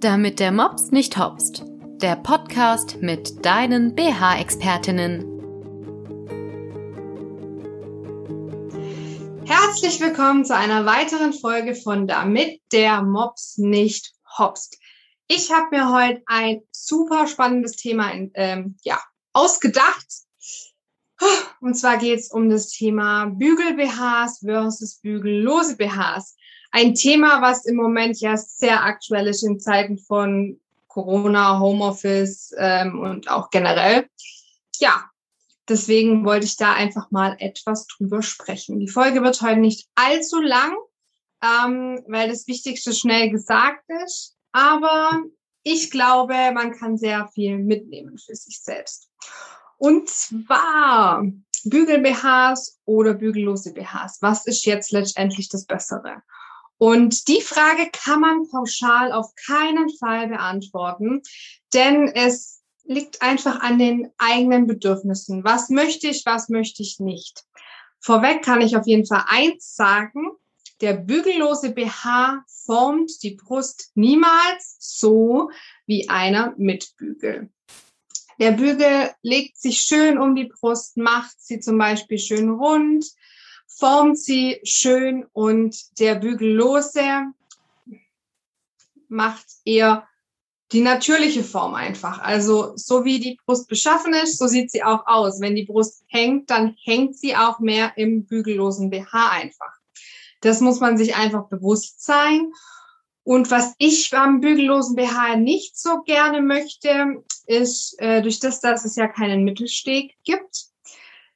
Damit der Mops nicht hopst. Der Podcast mit deinen BH-Expertinnen. Herzlich willkommen zu einer weiteren Folge von Damit der Mops nicht hopst. Ich habe mir heute ein super spannendes Thema ähm, ja, ausgedacht. Und zwar geht es um das Thema Bügel-BHs versus bügellose BHs. Ein Thema, was im Moment ja sehr aktuell ist in Zeiten von Corona, Homeoffice ähm, und auch generell. Ja, deswegen wollte ich da einfach mal etwas drüber sprechen. Die Folge wird heute nicht allzu lang, ähm, weil das Wichtigste schnell gesagt ist. Aber ich glaube, man kann sehr viel mitnehmen für sich selbst. Und zwar Bügel-BHs oder bügellose BHs. Was ist jetzt letztendlich das Bessere? Und die Frage kann man pauschal auf keinen Fall beantworten, denn es liegt einfach an den eigenen Bedürfnissen. Was möchte ich, was möchte ich nicht? Vorweg kann ich auf jeden Fall eins sagen. Der bügellose BH formt die Brust niemals so wie einer mit Bügel. Der Bügel legt sich schön um die Brust, macht sie zum Beispiel schön rund, formt sie schön und der Bügellose macht eher die natürliche Form einfach. Also so wie die Brust beschaffen ist, so sieht sie auch aus. Wenn die Brust hängt, dann hängt sie auch mehr im bügellosen BH einfach. Das muss man sich einfach bewusst sein. Und was ich beim bügellosen BH nicht so gerne möchte, ist, äh, durch das, dass es ja keinen Mittelsteg gibt,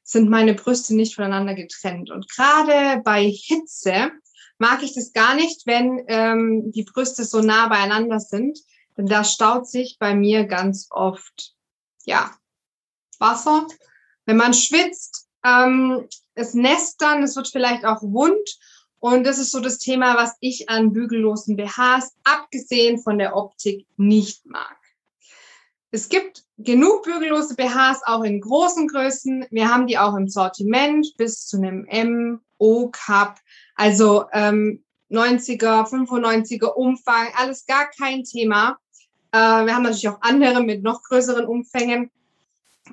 sind meine Brüste nicht voneinander getrennt. Und gerade bei Hitze mag ich das gar nicht, wenn ähm, die Brüste so nah beieinander sind. Denn da staut sich bei mir ganz oft, ja, Wasser. Wenn man schwitzt, ähm, es nässt dann, es wird vielleicht auch wund. Und das ist so das Thema, was ich an bügellosen BHs, abgesehen von der Optik, nicht mag. Es gibt genug bügellose BHs auch in großen Größen. Wir haben die auch im Sortiment bis zu einem M, O Cup, also ähm, 90er, 95er Umfang, alles gar kein Thema. Äh, wir haben natürlich auch andere mit noch größeren Umfängen.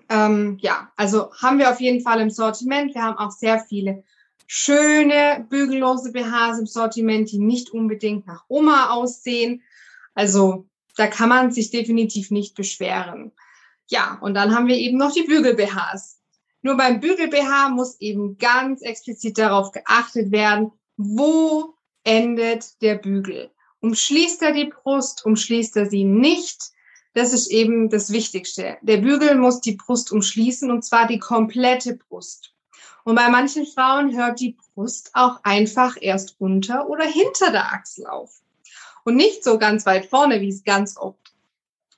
Ähm, ja, also haben wir auf jeden Fall im Sortiment. Wir haben auch sehr viele schöne bügellose BHs im Sortiment, die nicht unbedingt nach Oma aussehen. Also da kann man sich definitiv nicht beschweren. Ja, und dann haben wir eben noch die Bügel-BHs. Nur beim Bügel-BH muss eben ganz explizit darauf geachtet werden, wo endet der Bügel. Umschließt er die Brust, umschließt er sie nicht? Das ist eben das Wichtigste. Der Bügel muss die Brust umschließen und zwar die komplette Brust. Und bei manchen Frauen hört die Brust auch einfach erst unter oder hinter der Achsel auf und nicht so ganz weit vorne, wie es ganz oft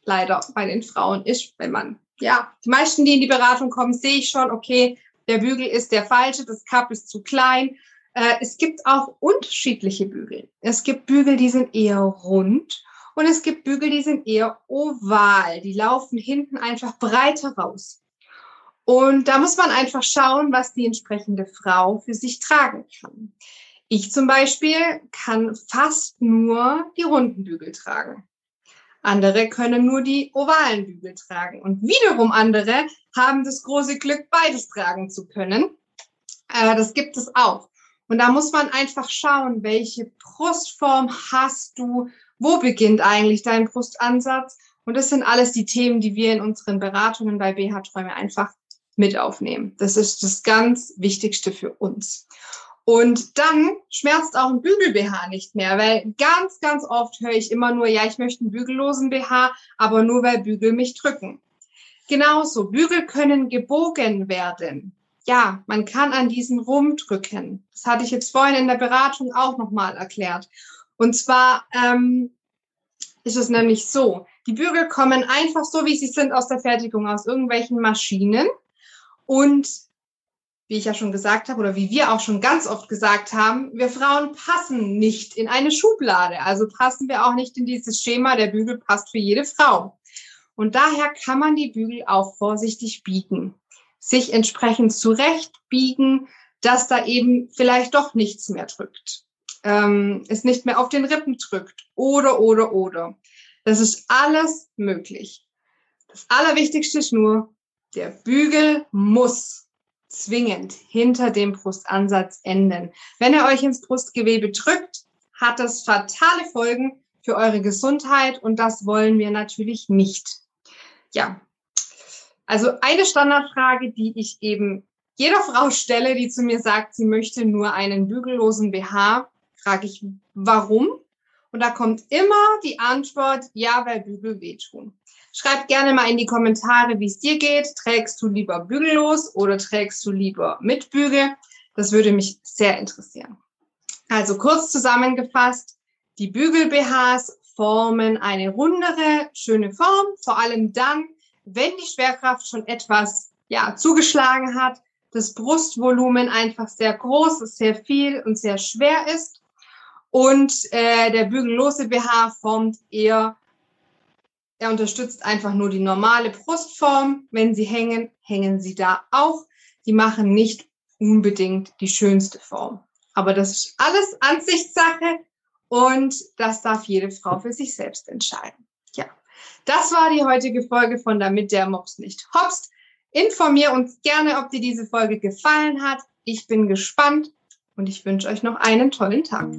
leider bei den Frauen ist, wenn man, ja, die meisten, die in die Beratung kommen, sehe ich schon, okay, der Bügel ist der falsche, das Cup ist zu klein. Äh, es gibt auch unterschiedliche Bügel. Es gibt Bügel, die sind eher rund und es gibt Bügel, die sind eher oval. Die laufen hinten einfach breiter raus. Und da muss man einfach schauen, was die entsprechende Frau für sich tragen kann. Ich zum Beispiel kann fast nur die runden Bügel tragen. Andere können nur die ovalen Bügel tragen. Und wiederum andere haben das große Glück, beides tragen zu können. Äh, das gibt es auch. Und da muss man einfach schauen, welche Brustform hast du, wo beginnt eigentlich dein Brustansatz. Und das sind alles die Themen, die wir in unseren Beratungen bei BH Träume einfach mit aufnehmen. Das ist das ganz Wichtigste für uns. Und dann schmerzt auch ein Bügel-BH nicht mehr, weil ganz, ganz oft höre ich immer nur, ja, ich möchte einen bügellosen BH, aber nur weil Bügel mich drücken. Genauso, Bügel können gebogen werden. Ja, man kann an diesen rumdrücken. Das hatte ich jetzt vorhin in der Beratung auch nochmal erklärt. Und zwar ähm, ist es nämlich so, die Bügel kommen einfach so, wie sie sind aus der Fertigung, aus irgendwelchen Maschinen. Und wie ich ja schon gesagt habe oder wie wir auch schon ganz oft gesagt haben, wir Frauen passen nicht in eine Schublade. Also passen wir auch nicht in dieses Schema, der Bügel passt für jede Frau. Und daher kann man die Bügel auch vorsichtig biegen, sich entsprechend zurechtbiegen, dass da eben vielleicht doch nichts mehr drückt, ähm, es nicht mehr auf den Rippen drückt oder, oder, oder. Das ist alles möglich. Das Allerwichtigste ist nur, der Bügel muss zwingend hinter dem Brustansatz enden. Wenn er euch ins Brustgewebe drückt, hat das fatale Folgen für eure Gesundheit und das wollen wir natürlich nicht. Ja, also eine Standardfrage, die ich eben jeder Frau stelle, die zu mir sagt, sie möchte nur einen bügellosen BH, frage ich, warum? Und da kommt immer die Antwort, ja, weil Bügel wehtun. Schreib gerne mal in die Kommentare, wie es dir geht. Trägst du lieber bügellos oder trägst du lieber mit Bügel? Das würde mich sehr interessieren. Also kurz zusammengefasst, die Bügel-BHs formen eine rundere, schöne Form, vor allem dann, wenn die Schwerkraft schon etwas ja, zugeschlagen hat, das Brustvolumen einfach sehr groß ist, sehr viel und sehr schwer ist. Und äh, der bügellose BH formt eher, er unterstützt einfach nur die normale Brustform. Wenn sie hängen, hängen sie da auch. Die machen nicht unbedingt die schönste Form. Aber das ist alles Ansichtssache und das darf jede Frau für sich selbst entscheiden. Ja, das war die heutige Folge von Damit der Mops nicht hopst. Informier uns gerne, ob dir diese Folge gefallen hat. Ich bin gespannt und ich wünsche euch noch einen tollen Tag.